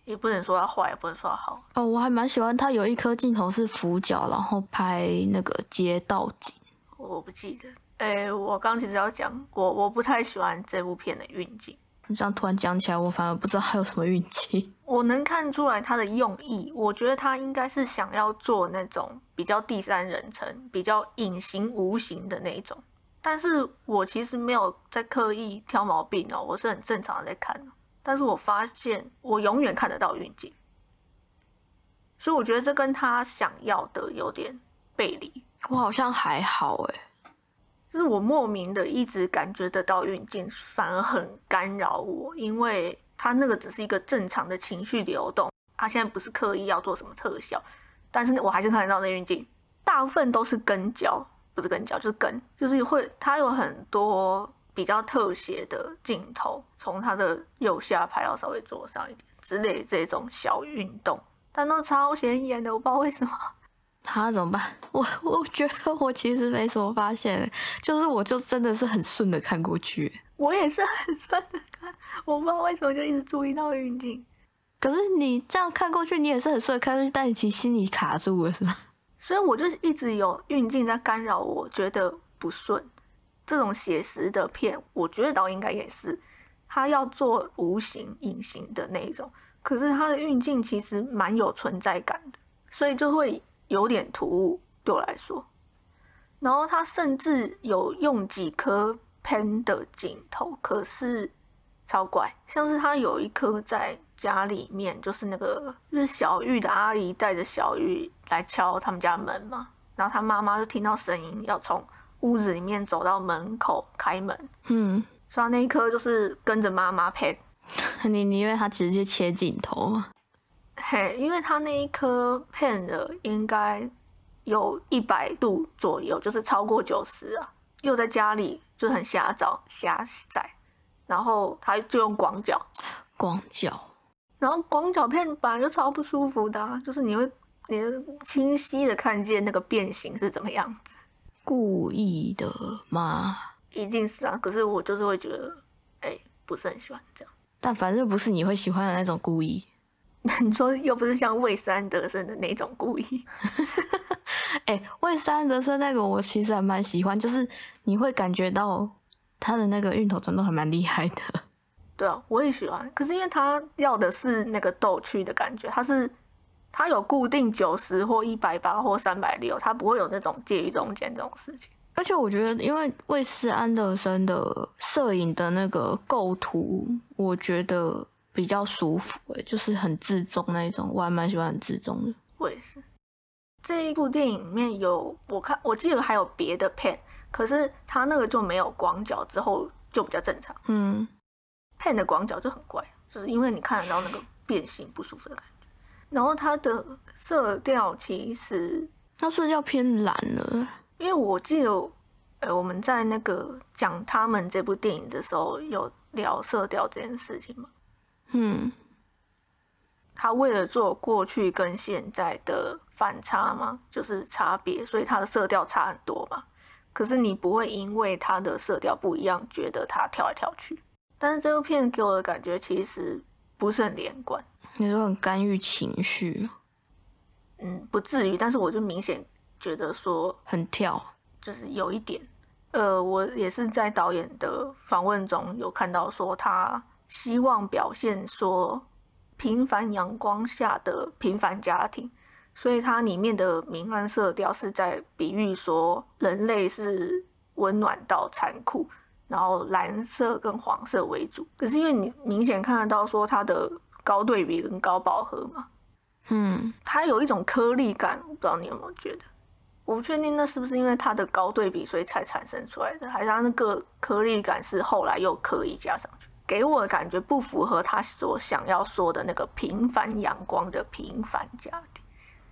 也不能说他坏，也不能说他好。哦，我还蛮喜欢他有一颗镜头是俯角，然后拍那个街道景。我不记得。哎，我刚其实要讲，我我不太喜欢这部片的运镜。你这样突然讲起来，我反而不知道还有什么运气。我能看出来他的用意，我觉得他应该是想要做那种比较第三人称、比较隐形无形的那种。但是我其实没有在刻意挑毛病哦，我是很正常的在看。但是我发现我永远看得到运镜，所以我觉得这跟他想要的有点背离。我好像还好哎，就是我莫名的一直感觉得到运镜，反而很干扰我，因为他那个只是一个正常的情绪流动，他现在不是刻意要做什么特效，但是我还是看得到那运镜，大部分都是跟焦，不是跟焦就是跟，就是会它有很多。比较特写的镜头，从他的右下拍到稍微左上一点之类这种小运动，但都超显眼的，我不知道为什么。他怎么办？我我觉得我其实没什么发现，就是我就真的是很顺的看过去。我也是很顺的看，我不知道为什么就一直注意到运镜。可是你这样看过去，你也是很顺的看过去，但你其实心里卡住了，是吗？所以我就一直有运镜在干扰我，觉得不顺。这种写实的片，我觉得导演应该也是，他要做无形、隐形的那种，可是他的运镜其实蛮有存在感的，所以就会有点突兀对我来说。然后他甚至有用几颗喷的镜头，可是超怪，像是他有一颗在家里面，就是那个就是小玉的阿姨带着小玉来敲他们家门嘛，然后他妈妈就听到声音要从屋子里面走到门口开门，嗯，所以他那一颗就是跟着妈妈喷，你你因为他直接切镜头，嘿，因为他那一颗喷的应该。有一百度左右，就是超过九十啊，又在家里就很狭窄狭窄，然后他就用广角，广角，然后广角片本来就超不舒服的，就是你会你清晰的看见那个变形是怎么样子，故意的吗？一定是啊，可是我就是会觉得，哎，不是很喜欢这样，但反正不是你会喜欢的那种故意，你说又不是像魏斯安德森的那种故意。哎，魏斯安德森那个我其实还蛮喜欢，就是你会感觉到他的那个运头真的还蛮厉害的。对啊，我也喜欢。可是因为他要的是那个逗趣的感觉，他是他有固定九十或一百八或三百六，他不会有那种介于中间这种事情。而且我觉得，因为魏斯安德森的摄影的那个构图，我觉得比较舒服，哎，就是很自重那一种，我还蛮喜欢很自重的。我也是。这一部电影里面有我看，我记得还有别的片，可是他那个就没有广角，之后就比较正常。嗯，片的广角就很怪，就是因为你看得到那个变形不舒服的感觉。然后它的色调其实它色调偏蓝了，因为我记得，呃，我们在那个讲他们这部电影的时候有聊色调这件事情嘛。嗯。他为了做过去跟现在的反差嘛，就是差别，所以他的色调差很多嘛。可是你不会因为他的色调不一样，觉得他跳来跳去。但是这部片给我的感觉其实不是很连贯。你说很干预情绪？嗯，不至于，但是我就明显觉得说很跳，就是有一点。呃，我也是在导演的访问中有看到说，他希望表现说。平凡阳光下的平凡家庭，所以它里面的明暗色调是在比喻说人类是温暖到残酷，然后蓝色跟黄色为主。可是因为你明显看得到说它的高对比跟高饱和嘛，嗯，它有一种颗粒感，我不知道你有没有觉得？我不确定那是不是因为它的高对比所以才产生出来的，还是它那个颗粒感是后来又刻意加上去？给我的感觉不符合他所想要说的那个平凡阳光的平凡家庭，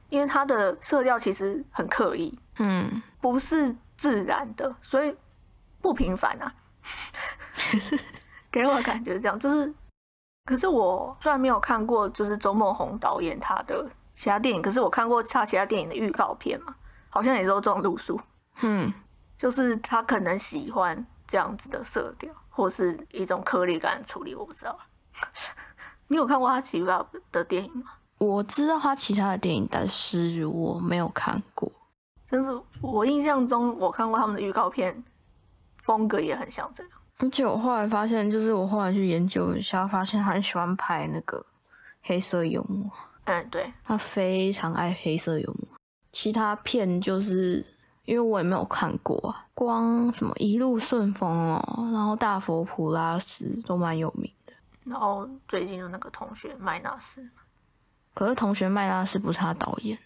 因为他的色调其实很刻意，嗯，不是自然的，所以不平凡啊。给我的感觉是这样，就是，可是我虽然没有看过就是周梦红导演他的其他电影，可是我看过他其他电影的预告片嘛，好像也是这种路数，嗯，就是他可能喜欢这样子的色调。或是一种颗粒感处理，我不知道。你有看过他其他的电影吗？我知道他其他的电影，但是我没有看过。但是我印象中，我看过他们的预告片，风格也很像这样。而且我后来发现，就是我后来去研究一下，发现他很喜欢拍那个黑色幽默。嗯，对，他非常爱黑色幽默。其他片就是。因为我也没有看过啊，光什么一路顺风哦，然后大佛普拉斯都蛮有名的。然后最近的那个同学麦纳斯，可是同学麦纳斯不是他导演，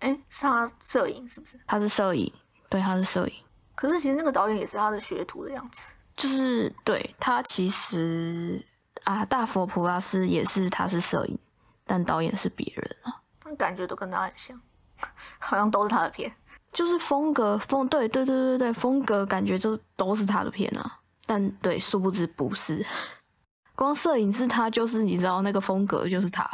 哎，是他摄影是不是？他是摄影，对，他是摄影。可是其实那个导演也是他的学徒的样子，就是对他其实啊，大佛普拉斯也是他是摄影，但导演是别人啊。但感觉都跟他很像，好像都是他的片。就是风格风对对对对对风格感觉就都是他的片啊，但对殊不知不是，光摄影是他就是你知道那个风格就是他，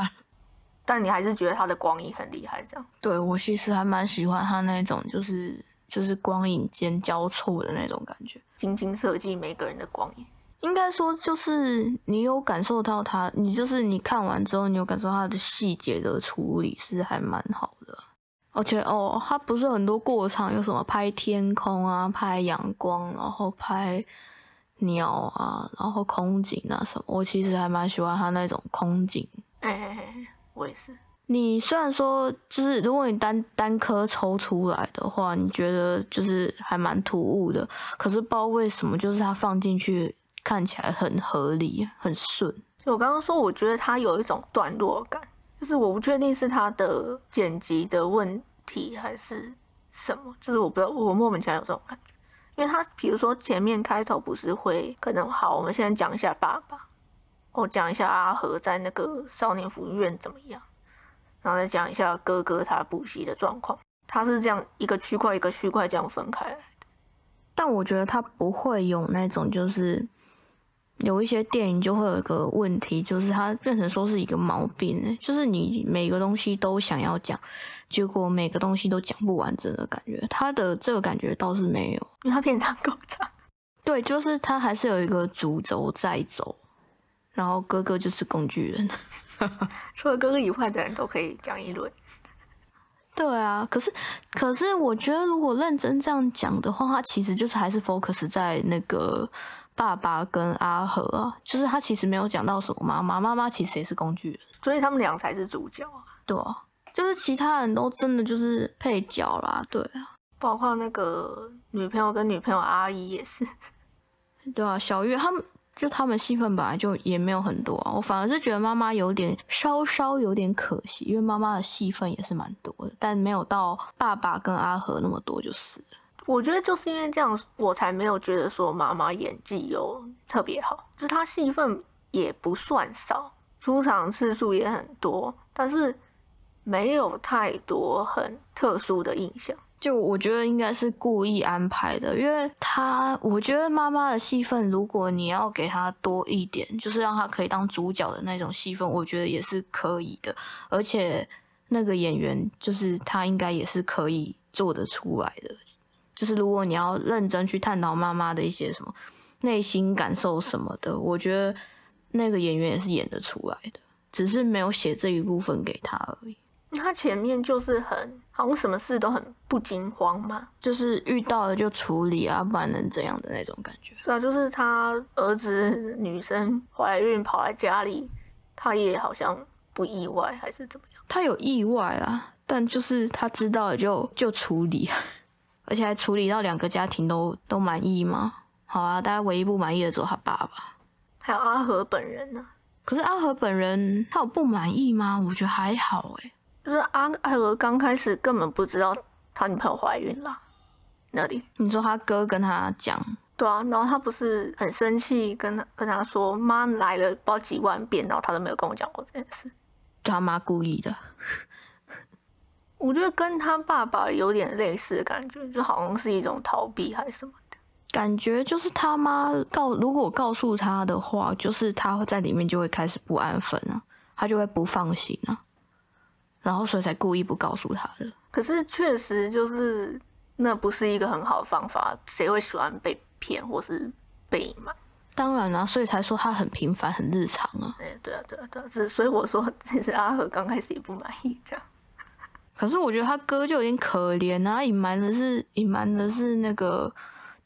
但你还是觉得他的光影很厉害这样？对我其实还蛮喜欢他那种就是就是光影间交错的那种感觉，精心设计每个人的光影，应该说就是你有感受到他，你就是你看完之后你有感受到他的细节的处理是还蛮好的。而且哦，它不是很多过场，有什么拍天空啊，拍阳光，然后拍鸟啊，然后空景啊什么。我其实还蛮喜欢它那种空景。哎，我也是。你虽然说，就是如果你单单颗抽出来的话，你觉得就是还蛮突兀的，可是不知道为什么，就是它放进去看起来很合理，很顺。我刚刚说，我觉得它有一种段落感。就是我不确定是他的剪辑的问题还是什么，就是我不知道，我莫名其妙有这种感觉，因为他比如说前面开头不是会可能好，我们现在讲一下爸爸，我讲一下阿和在那个少年福利院怎么样，然后再讲一下哥哥他补习的状况，他是这样一个区块一个区块这样分开来的，但我觉得他不会有那种就是。有一些电影就会有一个问题，就是它变成说是一个毛病，就是你每个东西都想要讲，结果每个东西都讲不完整的感觉。它的这个感觉倒是没有，因为它片长够长。对，就是它还是有一个主轴在走，然后哥哥就是工具人，除了哥哥以外的人都可以讲一轮。对啊，可是可是我觉得如果认真这样讲的话，它其实就是还是 focus 在那个。爸爸跟阿和啊，就是他其实没有讲到什么妈妈，妈妈其实也是工具人，所以他们俩才是主角啊。对啊，就是其他人都真的就是配角啦。对啊，包括那个女朋友跟女朋友阿姨也是。对啊，小月他们就他们戏份本来就也没有很多啊，我反而是觉得妈妈有点稍稍有点可惜，因为妈妈的戏份也是蛮多的，但没有到爸爸跟阿和那么多就是。我觉得就是因为这样，我才没有觉得说妈妈演技有特别好，就是她戏份也不算少，出场次数也很多，但是没有太多很特殊的印象。就我觉得应该是故意安排的，因为她，我觉得妈妈的戏份，如果你要给她多一点，就是让她可以当主角的那种戏份，我觉得也是可以的。而且那个演员，就是他应该也是可以做得出来的。就是如果你要认真去探讨妈妈的一些什么内心感受什么的，我觉得那个演员也是演得出来的，只是没有写这一部分给他而已。他前面就是很好像什么事都很不惊慌嘛，就是遇到了就处理啊，不然能怎样的那种感觉。对啊，就是他儿子女生怀孕跑来家里，他也好像不意外还是怎么样？他有意外啦，但就是他知道了就就处理。而且还处理到两个家庭都都满意吗？好啊，大家唯一不满意的只有他爸爸，还有阿和本人呢。可是阿和本人他有不满意吗？我觉得还好哎。就是阿阿和刚开始根本不知道他女朋友怀孕了，那里？你说他哥跟他讲？对啊，然后他不是很生气，跟他跟他说妈来了不知道几万遍，然后他都没有跟我讲过这件事。他妈故意的。我觉得跟他爸爸有点类似的感觉，就好像是一种逃避还是什么的感觉。就是他妈告，如果告诉他的话，就是他在里面就会开始不安分啊，他就会不放心啊，然后所以才故意不告诉他的。可是确实就是那不是一个很好的方法，谁会喜欢被骗或是被隐瞒？当然啦，所以才说他很平凡、很日常啊。哎，对啊，对啊，对啊，只所以我说，其实阿和刚开始也不满意这样。可是我觉得他哥就有点可怜啊，隐瞒的是隐瞒的是那个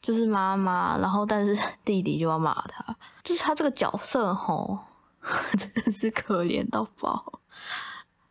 就是妈妈，然后但是弟弟就要骂他，就是他这个角色吼，真的是可怜到爆。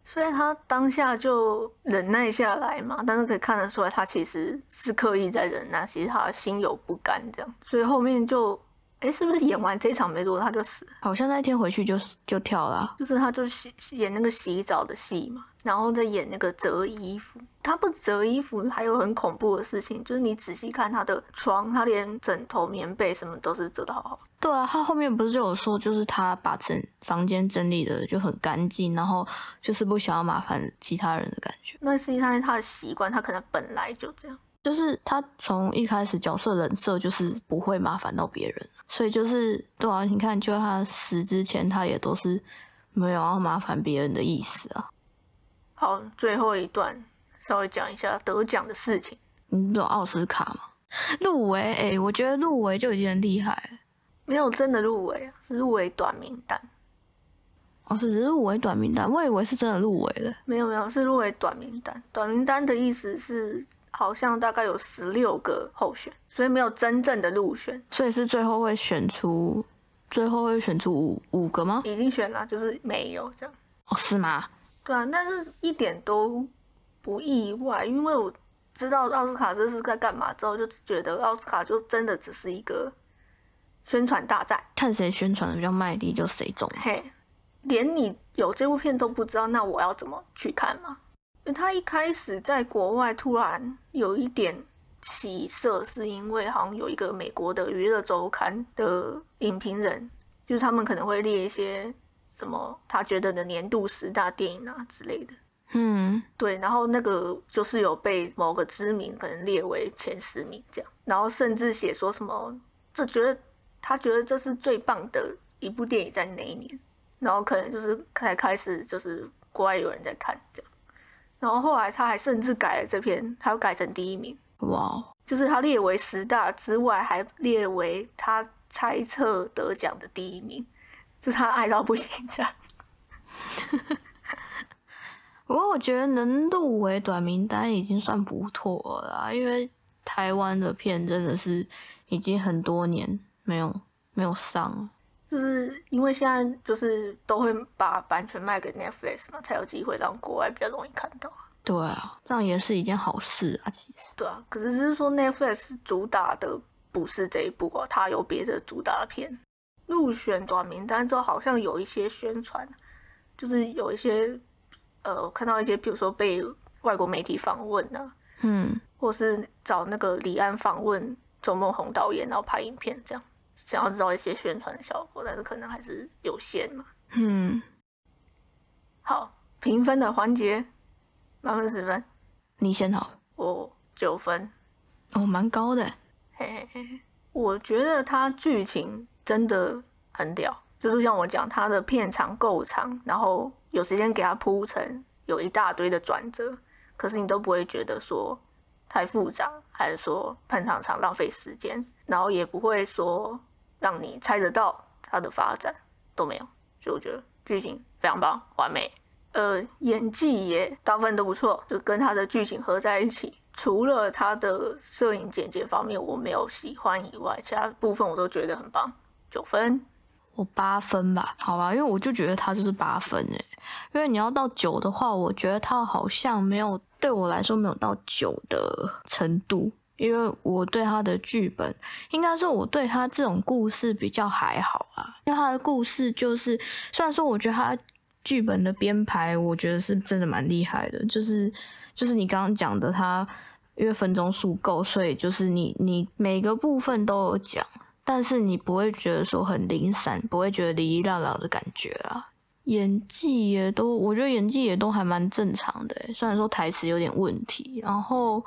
所以他当下就忍耐下来嘛，但是可以看得出来他其实是刻意在忍耐，其实他心有不甘这样，所以后面就。哎，是不是演完这场没多久他就死？好像那天回去就就跳了，就是他就洗演那个洗澡的戏嘛，然后再演那个折衣服。他不折衣服，还有很恐怖的事情，就是你仔细看他的床，他连枕头、棉被什么都是折的好好。对啊，他后面不是就有说，就是他把整房间整理的就很干净，然后就是不想要麻烦其他人的感觉。那是因为他的习惯，他可能本来就这样。就是他从一开始角色人设就是不会麻烦到别人，所以就是对啊，你看，就他死之前，他也都是没有要麻烦别人的意思啊。好，最后一段稍微讲一下得奖的事情。你有奥斯卡吗？入围？哎，我觉得入围就已经很厉害。没有真的入围啊，是入围短名单。哦，是入围短名单，我以为是真的入围了。没有没有，是入围短名单。短名单的意思是，好像大概有十六个候选，所以没有真正的入选。所以是最后会选出，最后会选出五五个吗？已经选了，就是没有这样。哦，是吗？对啊，但是一点都不意外，因为我知道奥斯卡这是在干嘛之后，就觉得奥斯卡就真的只是一个宣传大战，看谁宣传的比较卖力就谁中。嘿。连你有这部片都不知道，那我要怎么去看吗？他一开始在国外突然有一点起色，是因为好像有一个美国的娱乐周刊的影评人，就是他们可能会列一些什么他觉得的年度十大电影啊之类的。嗯，对，然后那个就是有被某个知名可能列为前十名这样，然后甚至写说什么，这觉得他觉得这是最棒的一部电影在哪一年。然后可能就是才开始，就是国外有人在看这样，然后后来他还甚至改了这篇，他又改成第一名，哇！就是他列为十大之外，还列为他猜测得奖的第一名，就他爱到不行这样。不过我觉得能入围短名单已经算不错了，因为台湾的片真的是已经很多年没有没有上了。就是因为现在就是都会把版权卖给 Netflix 嘛，才有机会让国外比较容易看到。对啊，这样也是一件好事啊，其实。对啊，可是只是说 Netflix 主打的不是这一部啊，它有别的主打片。入选短名单之后，好像有一些宣传，就是有一些呃，我看到一些，比如说被外国媒体访问啊，嗯，或是找那个李安访问周梦红导演，然后拍影片这样。想要知道一些宣传的效果，但是可能还是有限嘛。嗯，好，评分的环节，满分十分，你先好。我九分，哦，蛮高的。嘿嘿嘿，我觉得它剧情真的很屌，就是像我讲，它的片长够长，然后有时间给它铺成，有一大堆的转折，可是你都不会觉得说太复杂，还是说片长长浪费时间，然后也不会说。让你猜得到它的发展都没有，所以我觉得剧情非常棒，完美。呃，演技也大部分都不错，就跟它的剧情合在一起。除了它的摄影剪辑方面我没有喜欢以外，其他部分我都觉得很棒。九分，我八分吧，好吧，因为我就觉得它就是八分诶。因为你要到九的话，我觉得它好像没有对我来说没有到九的程度。因为我对他的剧本，应该说我对他这种故事比较还好啊。因为他的故事就是，虽然说我觉得他剧本的编排，我觉得是真的蛮厉害的。就是就是你刚刚讲的，他因为分钟数够，所以就是你你每个部分都有讲，但是你不会觉得说很零散，不会觉得哩哩啦啦的感觉啊。演技也都，我觉得演技也都还蛮正常的，虽然说台词有点问题，然后。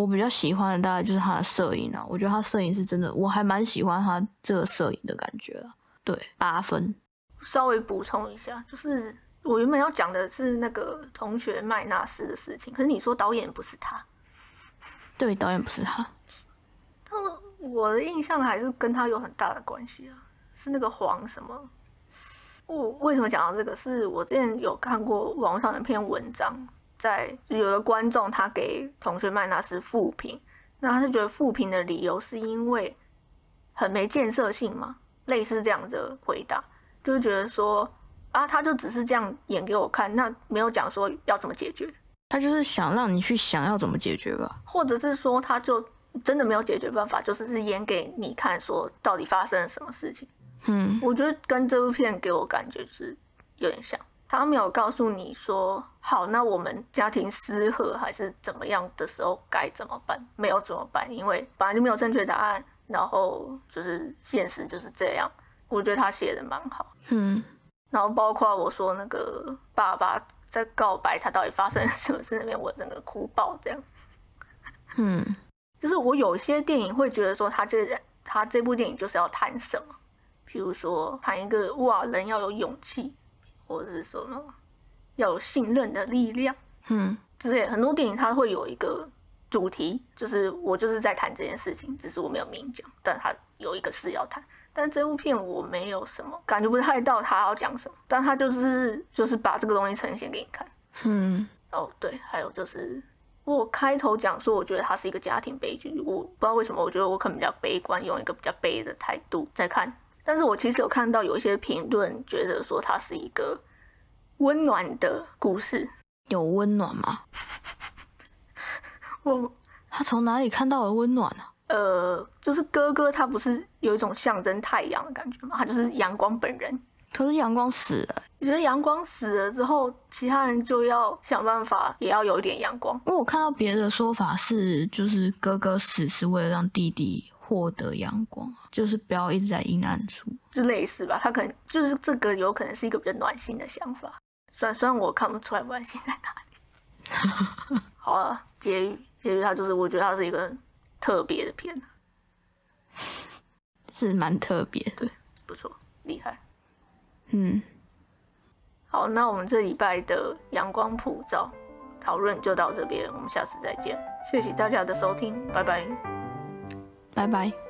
我比较喜欢的大概就是他的摄影啊，我觉得他摄影是真的，我还蛮喜欢他这个摄影的感觉了。对，八分。稍微补充一下，就是我原本要讲的是那个同学麦纳斯的事情，可是你说导演不是他，对，导演不是他。但我的印象还是跟他有很大的关系啊，是那个黄什么？我为什么讲到这个？是我之前有看过网上一篇文章。在有的观众他给同学麦纳斯复评，那他是觉得复评的理由是因为很没建设性嘛，类似这样的回答，就是觉得说啊，他就只是这样演给我看，那没有讲说要怎么解决，他就是想让你去想要怎么解决吧，或者是说他就真的没有解决办法，就是是演给你看，说到底发生了什么事情。嗯，我觉得跟这部片给我感觉就是有点像。他没有告诉你说好，那我们家庭失和还是怎么样的时候该怎么办？没有怎么办？因为本来就没有正确答案，然后就是现实就是这样。我觉得他写的蛮好，嗯。然后包括我说那个爸爸在告白，他到底发生什么事那边，我整个哭爆这样。嗯，就是我有些电影会觉得说他这他这部电影就是要谈什么，比如说谈一个哇人要有勇气。或者是什么要有信任的力量，嗯，之类很多电影它会有一个主题，就是我就是在谈这件事情，只是我没有明讲，但它有一个事要谈。但这部片我没有什么感觉不太到他要讲什么，但他就是就是把这个东西呈现给你看。嗯，哦对，还有就是我开头讲说，我觉得它是一个家庭悲剧，我不知道为什么，我觉得我可能比较悲观，用一个比较悲的态度在看。但是我其实有看到有一些评论，觉得说它是一个温暖的故事。有温暖吗？我他从哪里看到了温暖呢？呃，就是哥哥他不是有一种象征太阳的感觉吗？他就是阳光本人。可是阳光死了，你觉得阳光死了之后，其他人就要想办法，也要有一点阳光？因为我看到别的说法是，就是哥哥死是为了让弟弟获得阳光，就是不要一直在阴暗处，就类似吧。他可能就是这个，有可能是一个比较暖心的想法。虽然虽然我看不出来暖心在哪里。好了，结语，结语，他就是我觉得他是一个特别的片，是蛮特别，对，不错，厉害。嗯，好，那我们这礼拜的阳光普照讨论就到这边，我们下次再见，谢谢大家的收听，拜拜，拜拜。